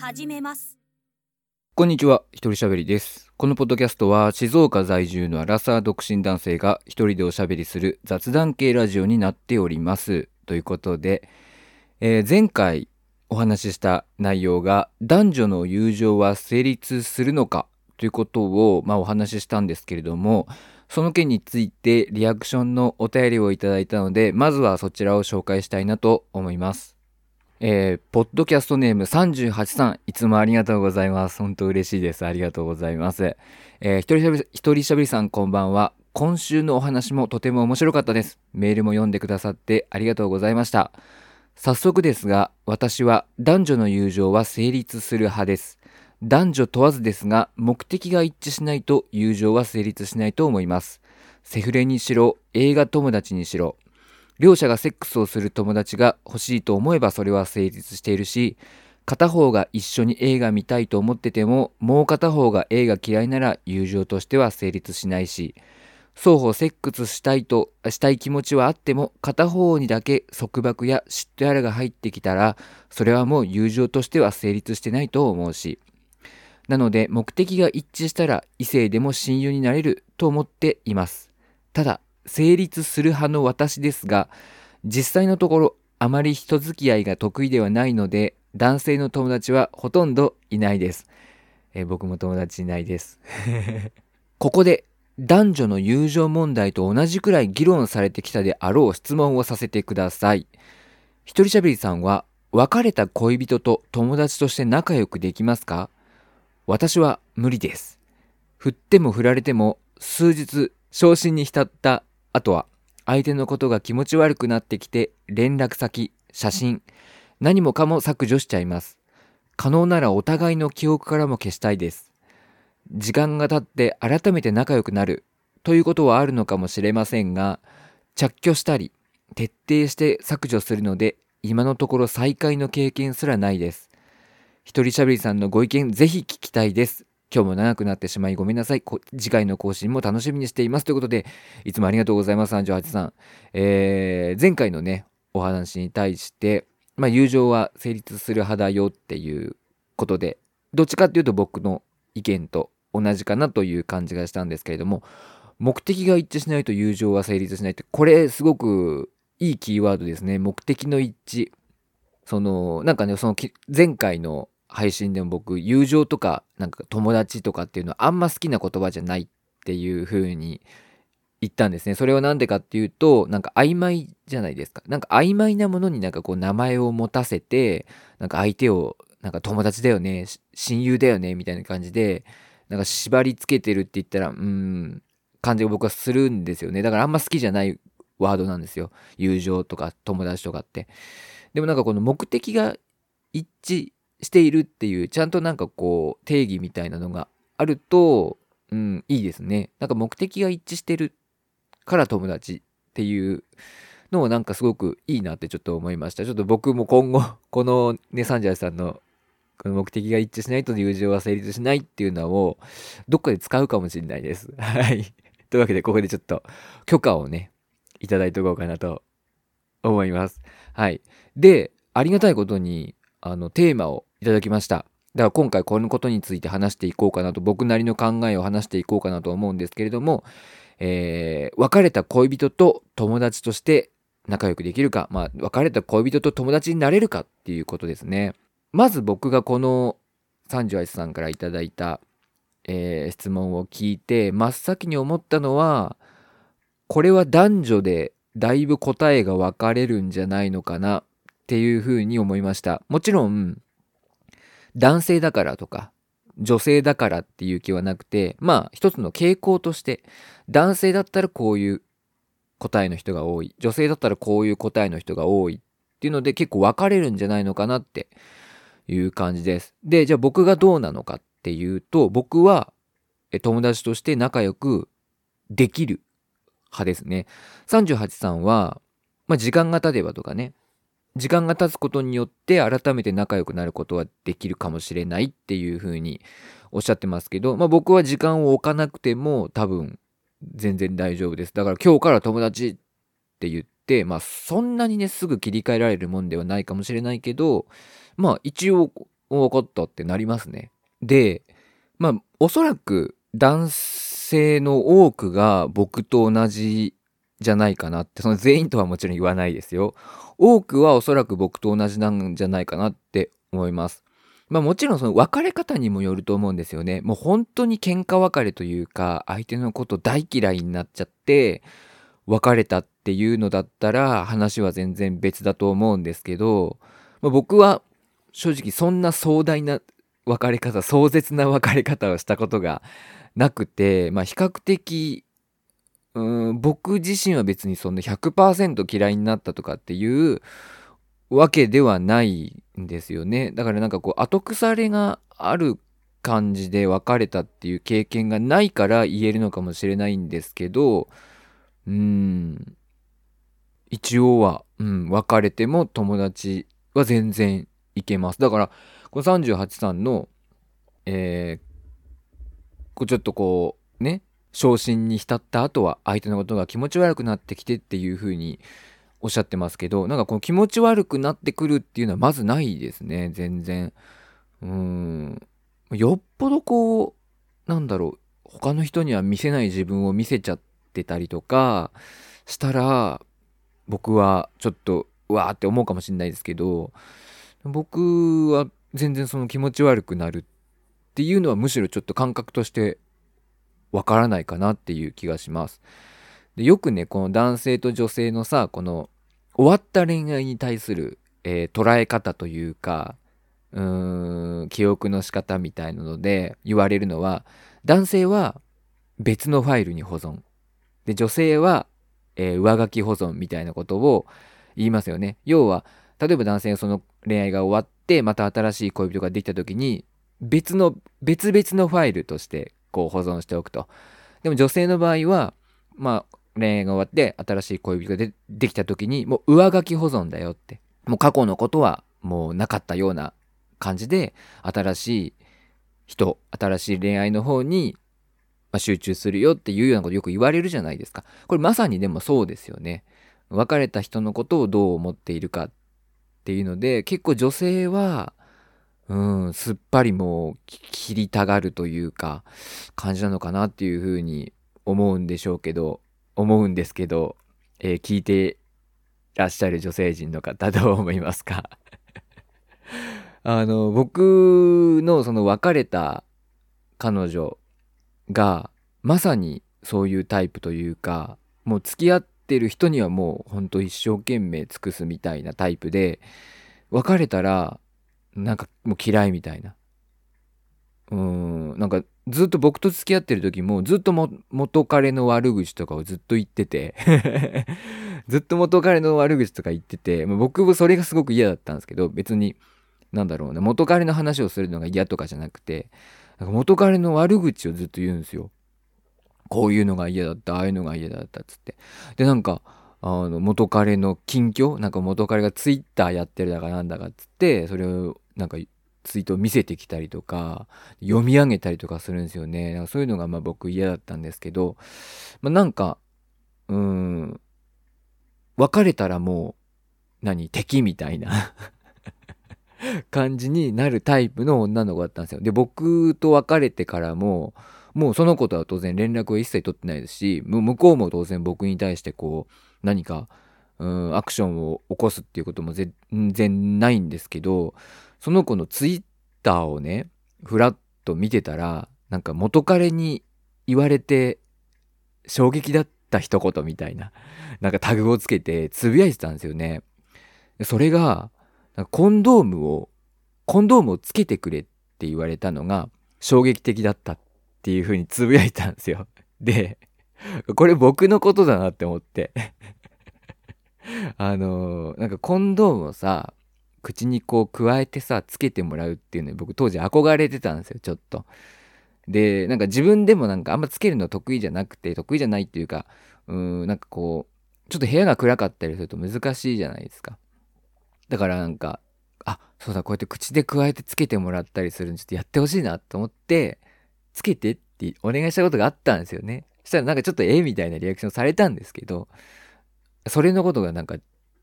始めますこんにちは、一人喋りです。このポッドキャストは静岡在住のアラサー独身男性が一人でおしゃべりする雑談系ラジオになっております。ということで、えー前回お話しした内容が男女の友情は成立するのか？ということを、まあ、お話ししたんですけれども、その件についてリアクションのお便りをいただいたので、まずはそちらを紹介したいなと思います。えーポッドキャストネーム38さん、いつもありがとうございます。本当嬉しいです。ありがとうございます。えー一人しゃべり、一人しゃべりさんこんばんは。今週のお話もとても面白かったです。メールも読んでくださってありがとうございました。早速ですが、私は男女の友情は成立する派です。男女問わずですが、目的が一致しないと友情は成立しないと思います。セフレにしろ、映画友達にしろ、両者がセックスをする友達が欲しいと思えばそれは成立しているし片方が一緒に映画見たいと思っててももう片方が映画嫌いなら友情としては成立しないし双方セックスしたいとしたい気持ちはあっても片方にだけ束縛や嫉妬やらが入ってきたらそれはもう友情としては成立してないと思うしなので目的が一致したら異性でも親友になれると思っています。ただ成立する派の私ですが実際のところあまり人付き合いが得意ではないので男性の友達はほとんどいないです、えー僕も友達いないです。ここで男女の友情問題と同じくらい議論されてきたであろう質問をさせてください。一人しゃべりさんは別れた恋人と友達として仲良くできますか？私は無理です。振っても振られても数日昇進に浸った後は相手のことが気持ち悪くなってきて連絡先写真何もかも削除しちゃいます。可能ならお互いの記憶からも消したいです。時間が経って改めて仲良くなるということはあるのかもしれませんが着去したり徹底して削除するので今のところ再会の経験すらないです。一人しゃべりさんのご意見ぜひ聞きたいです。今日も長くなってしまいごめんなさい。次回の更新も楽しみにしています。ということで、いつもありがとうございます、38さん。えー前回のね、お話に対して、まあ、友情は成立する派だよっていうことで、どっちかっていうと僕の意見と同じかなという感じがしたんですけれども、目的が一致しないと友情は成立しないって、これすごくいいキーワードですね。目的の一致。その、なんかね、その前回の配信でも僕、友情とか、なんか友達とかっていうのはあんま好きな言葉じゃないっていう風に言ったんですね。それはなんでかっていうと、なんか曖昧じゃないですか。なんか曖昧なものになんかこう名前を持たせて、なんか相手を、なんか友達だよね、親友だよね、みたいな感じで、なんか縛り付けてるって言ったら、うん、感じが僕はするんですよね。だからあんま好きじゃないワードなんですよ。友情とか友達とかって。でもなんかこの目的が一致しているっていう、ちゃんとなんかこう定義みたいなのがあると、うん、いいですね。なんか目的が一致してるから友達っていうのをなんかすごくいいなってちょっと思いました。ちょっと僕も今後、このね、サンジャーさんのこの目的が一致しないと友情は成立しないっていうのをどっかで使うかもしれないです。はい。というわけでここでちょっと許可をね、いただいておこうかなと思います。はい。で、ありがたいことに、あの、テーマをいただきました。だから今回このことについて話していこうかなと、僕なりの考えを話していこうかなと思うんですけれども、えー別れた恋人と友達として仲良くできるか、まあ、別れた恋人と友達になれるかっていうことですね。まず僕がこの38さんからいただいた、えー質問を聞いて、真っ先に思ったのは、これは男女でだいぶ答えが分かれるんじゃないのかなっていうふうに思いました。もちろん、男性だからとか、女性だからっていう気はなくて、まあ一つの傾向として、男性だったらこういう答えの人が多い、女性だったらこういう答えの人が多いっていうので結構分かれるんじゃないのかなっていう感じです。で、じゃあ僕がどうなのかっていうと、僕は友達として仲良くできる派ですね。38さんは、まあ、時間が経てばとかね、時間が経つことによって改めて仲良くなることはできるかもしれないっていうふうにおっしゃってますけど、まあ、僕は時間を置かなくても多分全然大丈夫です。だから今日から友達って言って、まあそんなにねすぐ切り替えられるもんではないかもしれないけど、まあ一応分かったってなりますね。で、まあ、おそらく男性の多くが僕と同じじゃないかなって、その全員とはもちろん言わないですよ。多くはおそらく僕と同じなんじゃないかなって思います。まあもちろんその別れ方にもよると思うんですよね。もう本当に喧嘩別れというか、相手のこと大嫌いになっちゃって、別れたっていうのだったら話は全然別だと思うんですけど、まあ、僕は正直そんな壮大な別れ方、壮絶な別れ方をしたことがなくて、まあ比較的僕自身は別にそんな100%嫌いになったとかっていうわけではないんですよね。だからなんかこう後腐れがある感じで別れたっていう経験がないから言えるのかもしれないんですけど、うん、一応は、うん、別れても友達は全然いけます。だから、この38さんの、えー、ちょっとこう、ね、昇進に浸った後は相手のことが気持ち悪くなってきてっていう風におっしゃってますけどなんかこの気持ち悪くなってくるっていうのはまずないですね全然。うん。よっぽどこうなんだろう他の人には見せない自分を見せちゃってたりとかしたら僕はちょっとうわーって思うかもしれないですけど僕は全然その気持ち悪くなるっていうのはむしろちょっと感覚としてわからないかなっていう気がします。でよくねこの男性と女性のさこの終わった恋愛に対する、えー、捉え方というかうーん記憶の仕方みたいなので言われるのは男性は別のファイルに保存で女性は、えー、上書き保存みたいなことを言いますよね。要は例えば男性がその恋愛が終わってまた新しい恋人ができた時に別の別々のファイルとしてこう保存しておくと。でも女性の場合は、まあ、恋愛が終わって新しい恋人がでできた時にもう上書き保存だよって。もう過去のことはもうなかったような感じで新しい人、新しい恋愛の方に集中するよっていうようなことよく言われるじゃないですか。これまさにでもそうですよね。別れた人のことをどう思っているかっていうので結構女性はうん、すっぱりもう切りたがるというか、感じなのかなっていうふうに思うんでしょうけど、思うんですけど、えー、聞いてらっしゃる女性陣の方どう思いますか？あの、僕のその別れた彼女が、まさにそういうタイプというか、もう付き合ってる人にはもうほんと一生懸命尽くすみたいなタイプで、別れたらなんかもう嫌いみたいな。うん、なんかずっと僕と付き合ってる時もずっと元彼の悪口とかをずっと言ってて ずっと元彼の悪口とか言ってて、僕もそれがすごく嫌だったんですけど、別に、なんだろうな、元彼の話をするのが嫌とかじゃなくて、なんか元彼の悪口をずっと言うんですよ。こういうのが嫌だった、ああいうのが嫌だったっつって。で、なんか、あの元彼の近況なんか元彼がツイッターやってるだかなんだかっつってそれをなんかツイートを見せてきたりとか読み上げたりとかするんですよね。なんかそういうのがまあ僕嫌だったんですけど、まあ、なんかうん別れたらもう何敵みたいな 感じになるタイプの女の子だったんですよ。で僕と別れてからももうその子とは当然連絡を一切取ってないですし向こうも当然僕に対してこう何かうんアクションを起こすっていうことも全然ないんですけどその子のツイッターをねふらっと見てたらなんか元彼に言われて衝撃だった一言みたいな なんかタグをつけてつぶやいてたんですよね。それがコンドームをコンドームをつけてくれって言われたのが衝撃的だったっていう風に つぶやいたんですよ。でこれ僕のことだなって思って あのー、なんかコンドームをさ、口にこう加えてさ、つけてもらうっていうのに僕当時憧れてたんですよ、ちょっと。で、なんか自分でもなんかあんまつけるの得意じゃなくて、得意じゃないっていうか、うん、なんかこう、ちょっと部屋が暗かったりすると難しいじゃないですか。だからなんか、あ、そうだ、こうやって口で加えてつけてもらったりするのちょっとやってほしいなと思って、つけてってお願いしたことがあったんですよね。そしたらなんかちょっとええみたいなリアクションされたんですけど、それのことがなんか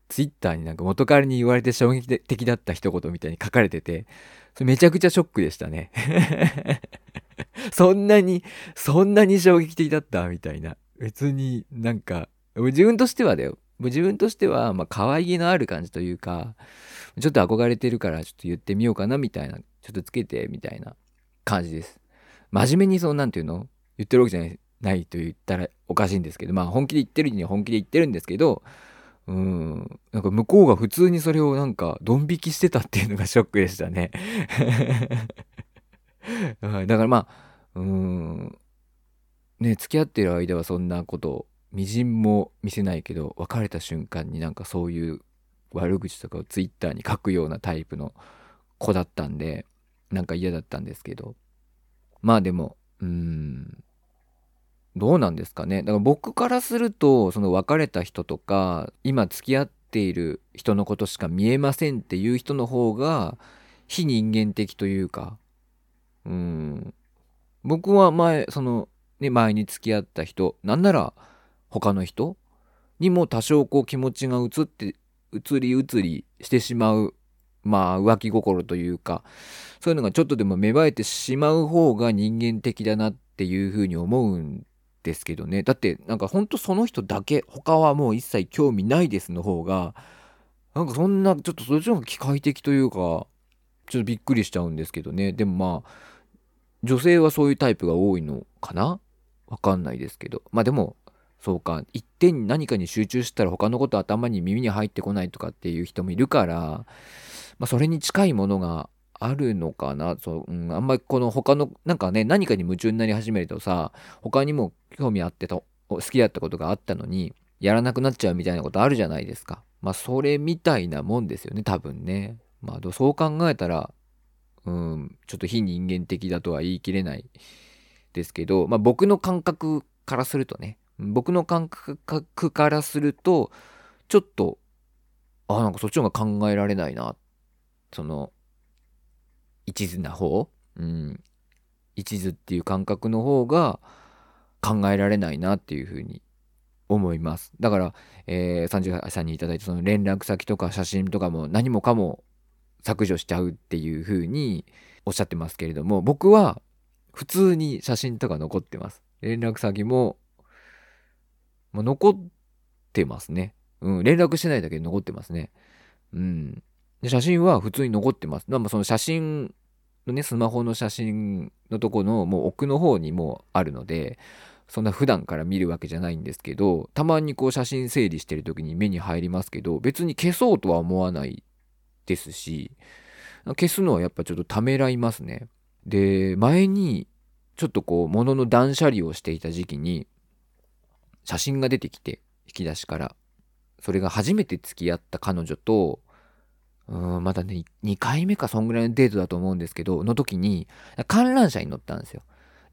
ツイッターになんか元彼に言われて衝撃的だった一言みたいに書かれてて、それめちゃくちゃショックでしたね。そんなに、そんなに衝撃的だったみたいな。別になんか、自分としてはだよ。自分としては、まあ、可愛げのある感じというか、ちょっと憧れてるからちょっと言ってみようかなみたいな、ちょっとつけてみたいな感じです。真面目にそう、なんていうの？言ってるわけじゃないないと言ったらおかしいんですけど、まあ本気で言ってるには本気で言ってるんですけど、うん、なんか向こうが普通にそれをなんかドン引きしてたっていうのがショックでしたね。だからまあ、うん、ね、付き合ってる間はそんなことみじんも見せないけど別れた瞬間になんかそういう悪口とかをツイッターに書くようなタイプの子だったんでなんか嫌だったんですけど。まあでもうん。どうなんですかね。だから僕からするとその別れた人とか今付き合っている人のことしか見えませんっていう人の方が非人間的というかうん。僕は前そのね前に付き合った人なんなら他の人にも多少こう気持ちが移って移り移りしてしまうまあ浮気心というかそういうのがちょっとでも芽生えてしまう方が人間的だなっていうふうに思うんですけどね。だってなんかほんとその人だけ他はもう一切興味ないですの方がなんかそんなちょっとそっちの方が機械的というかちょっとびっくりしちゃうんですけどね。でもまあ女性はそういうタイプが多いのかな？わかんないですけど。まあでもそうか。一点に何かに集中したら他のこと頭に耳に入ってこないとかっていう人もいるから、まあ、それに近いものがあるのかな？そう、うん、あんまりこの他のなんかね何かに夢中になり始めるとさ他にも興味あってと好きだったことがあったのにやらなくなっちゃうみたいなことあるじゃないですか。まあそれみたいなもんですよね多分ね。まあそう考えたらうんちょっと非人間的だとは言い切れないですけどまあ僕の感覚からするとね僕の感覚からするとちょっとあなんかそっちの方が考えられないな。その一途な方？うん一途っていう感覚の方が考えられないなっていうふうに思いますだから、えー、38さんにいただいたその連絡先とか写真とかも何もかも削除しちゃうっていうふうにおっしゃってますけれども僕は普通に写真とか残ってます連絡先もまあ、残ってますね。うん、連絡してないだけで残ってますね。うん。で写真は普通に残ってます。まあ、その写真のね、スマホの写真のとこのもう奥の方にもあるので、そんな普段から見るわけじゃないんですけど、たまにこう写真整理してる時に目に入りますけど、別に消そうとは思わないですし、消すのはやっぱちょっとためらいますね。で、前にちょっとこう物の断捨離をしていた時期に、写真が出てきて、引き出しから。それが初めて付き合った彼女と、うん、まだね、2回目かそんぐらいのデートだと思うんですけど、の時に、観覧車に乗ったんですよ。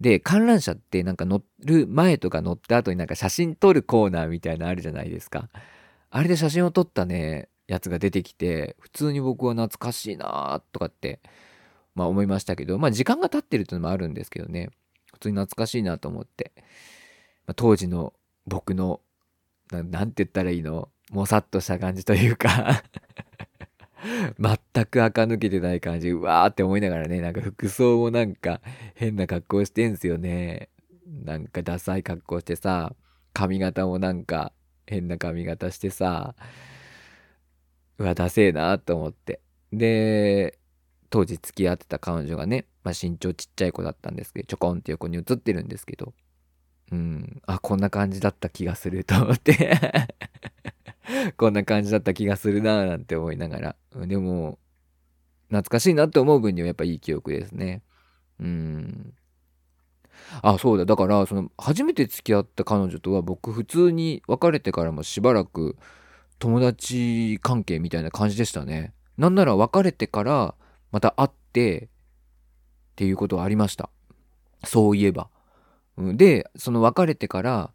で、観覧車ってなんか乗る前とか乗った後になんか写真撮るコーナーみたいなのあるじゃないですか。あれで写真を撮ったね、やつが出てきて、普通に僕は懐かしいなとかって、まあ思いましたけど、まあ時間が経ってるっていうのもあるんですけどね、普通に懐かしいなと思って、まあ、当時の僕のな、なんて言ったらいいのもさっとした感じというか全く垢抜けてない感じ、うわーって思いながらね、なんか服装もなんか変な格好してんすよね。なんかダサい格好してさ、髪型もなんか変な髪型してさ、うわ、ダセえなと思って。で、当時付き合ってた彼女がね、まあ、身長ちっちゃい子だったんですけど、ちょこんって横に写ってるんですけど、うん、あ、こんな感じだった気がすると思って こんな感じだった気がするなぁなんて思いながら。でも、懐かしいなって思う分にはやっぱいい記憶ですね。うん。あ、そうだ。だから、その、初めて付き合った彼女とは僕普通に別れてからもしばらく友達関係みたいな感じでしたね。なんなら別れてからまた会ってっていうことはありました。そういえば。で、その別れてから、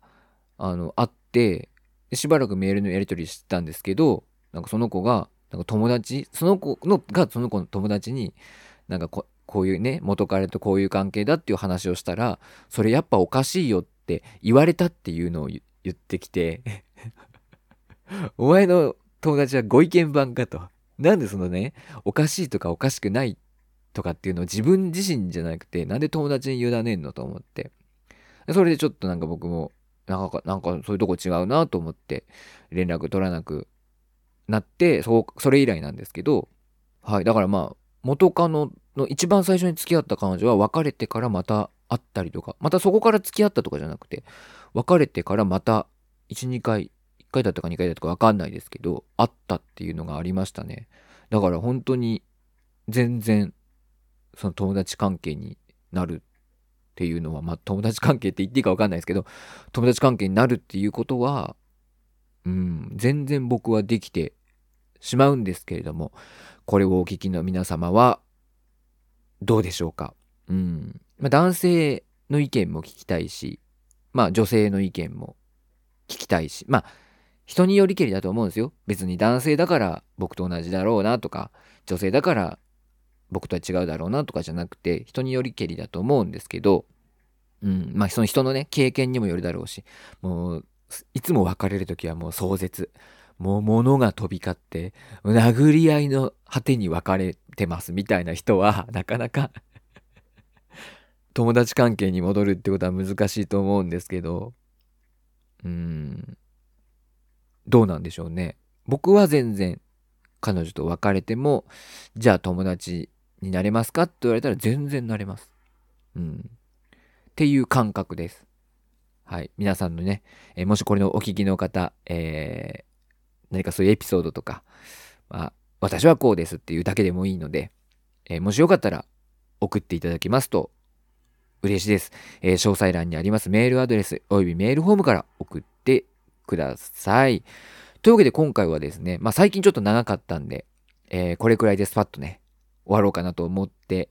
あの、会って、しばらくメールのやり取りしてたんですけど、なんかその子が、なんか友達、その子のがその子の友達に、なんかここういうね、元彼とこういう関係だっていう話をしたら、それやっぱおかしいよって言われたっていうのを言ってきて お前の友達はご意見番かと。なんでそのね、おかしいとかおかしくないとかっていうのを自分自身じゃなくて、なんで友達に委ねんのと思って。それでちょっとなんか僕も、なんか、なんかそういうとこ違うなと思って、連絡取らなくなって、そ、それ以来なんですけど、はい。だからまあ、元カノの一番最初に付き合った彼女は別れてからまた会ったりとか、またそこから付き合ったとかじゃなくて、別れてからまた1、2回、1回だったか2回だったか分かんないですけど、会ったっていうのがありましたね。だから本当に全然その友達関係になるっていうのは、まあ友達関係って言っていいか分かんないですけど、友達関係になるっていうことは、うん、全然僕はできてしまうんですけれども、これをお聞きの皆様は、どうでしょうか？うん。まあ、男性の意見も聞きたいし、まあ女性の意見も聞きたいし、まあ人によりけりだと思うんですよ。別に男性だから僕と同じだろうなとか、女性だから僕とは違うだろうなとかじゃなくて、人によりけりだと思うんですけど、うん、まあその人のね、経験にもよるだろうし、もう、いつも別れる時はもう壮絶。もう物が飛び交って、殴り合いの果てに別れてますみたいな人は、なかなか友達関係に戻るってことは難しいと思うんですけど、うん、どうなんでしょうね。僕は全然彼女と別れても、じゃあ友達になれますか？って言われたら全然なれます。うん。っていう感覚です。はい。皆さんのね、えー、もしこれのお聞きの方、えー、何かそういうエピソードとか、まあ、私はこうですっていうだけでもいいので、えー、もしよかったら送っていただきますと嬉しいです。えー、詳細欄にありますメールアドレスおよびメールフォームから送ってください。というわけで今回はですね、まあ最近ちょっと長かったんで、えー、これくらいでスパッとね、終わろうかなと思って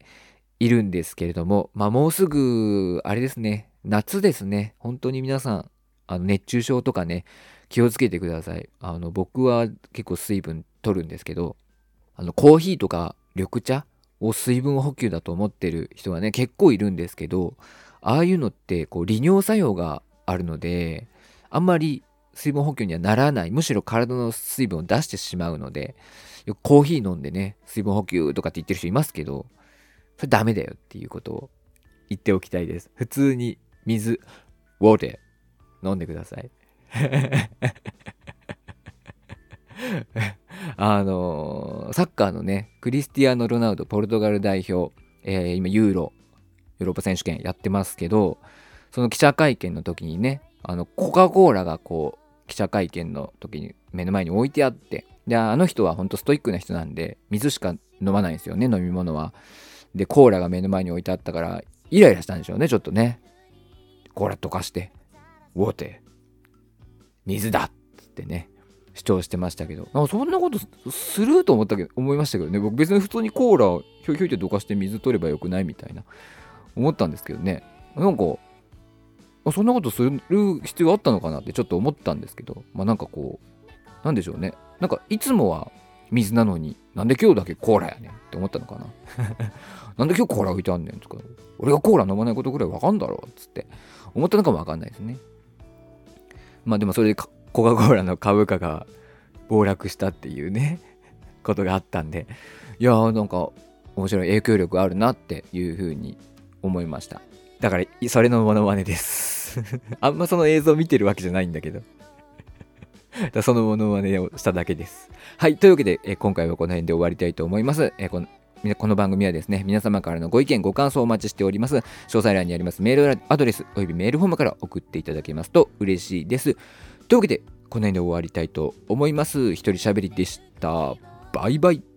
いるんですけれども、まあもうすぐ、あれですね、夏ですね。本当に皆さん、あの熱中症とかね、気をつけてください。あの、僕は結構水分取るんですけど、あの、コーヒーとか緑茶を水分補給だと思ってる人がね、結構いるんですけど、ああいうのってこう利尿作用があるので、あんまり水分補給にはならない。むしろ体の水分を出してしまうので、よくコーヒー飲んでね、水分補給とかって言ってる人いますけど、それダメだよっていうことを言っておきたいです。普通に水、ウォーテー飲んでください。あのー、サッカーのね、クリスティアーノ・ロナウド、ポルトガル代表、えー、今、ユーロ、ヨーロッパ選手権やってますけど、その記者会見の時にね、あの、コカ・コーラがこう、記者会見の時に目の前に置いてあって、で、あの人は本当ストイックな人なんで、水しか飲まないんですよね、飲み物は。で、コーラが目の前に置いてあったから、イライラしたんでしょうね、ちょっとね。コーラ溶かして、ウォーテ。水だ。っつってね、主張してましたけど、あそんなことすると思ったけど、思いましたけどね、僕別に普通にコーラをひょいひょいってどかして水取ればよくないみたいな、思ったんですけどね、なんか、あそんなことする必要あったのかなってちょっと思ったんですけど、まあなんかこう、なんでしょうね。なんかいつもは水なのに、なんで今日だけコーラやねんって思ったのかな。なんで今日コーラ置いてあんねんとか、俺がコーラ飲まないことぐらいわかんだろうっつって思ったのかもわかんないですね。まあでもそれでコカ・コーラの株価が暴落したっていうね、ことがあったんで、いやーなんか面白い影響力あるなっていうふうに思いました。だから、それのモノマネです あんまその映像見てるわけじゃないんだけど だそのモノマネをしただけです。はい。というわけで、え今回はこの辺で終わりたいと思います。えこのこの番組はですね、皆様からのご意見、ご感想をお待ちしております。詳細欄にありますメールアドレスおよびメールフォームから送っていただけますと嬉しいです。というわけで、この辺で終わりたいと思います。一人喋りでした。バイバイ。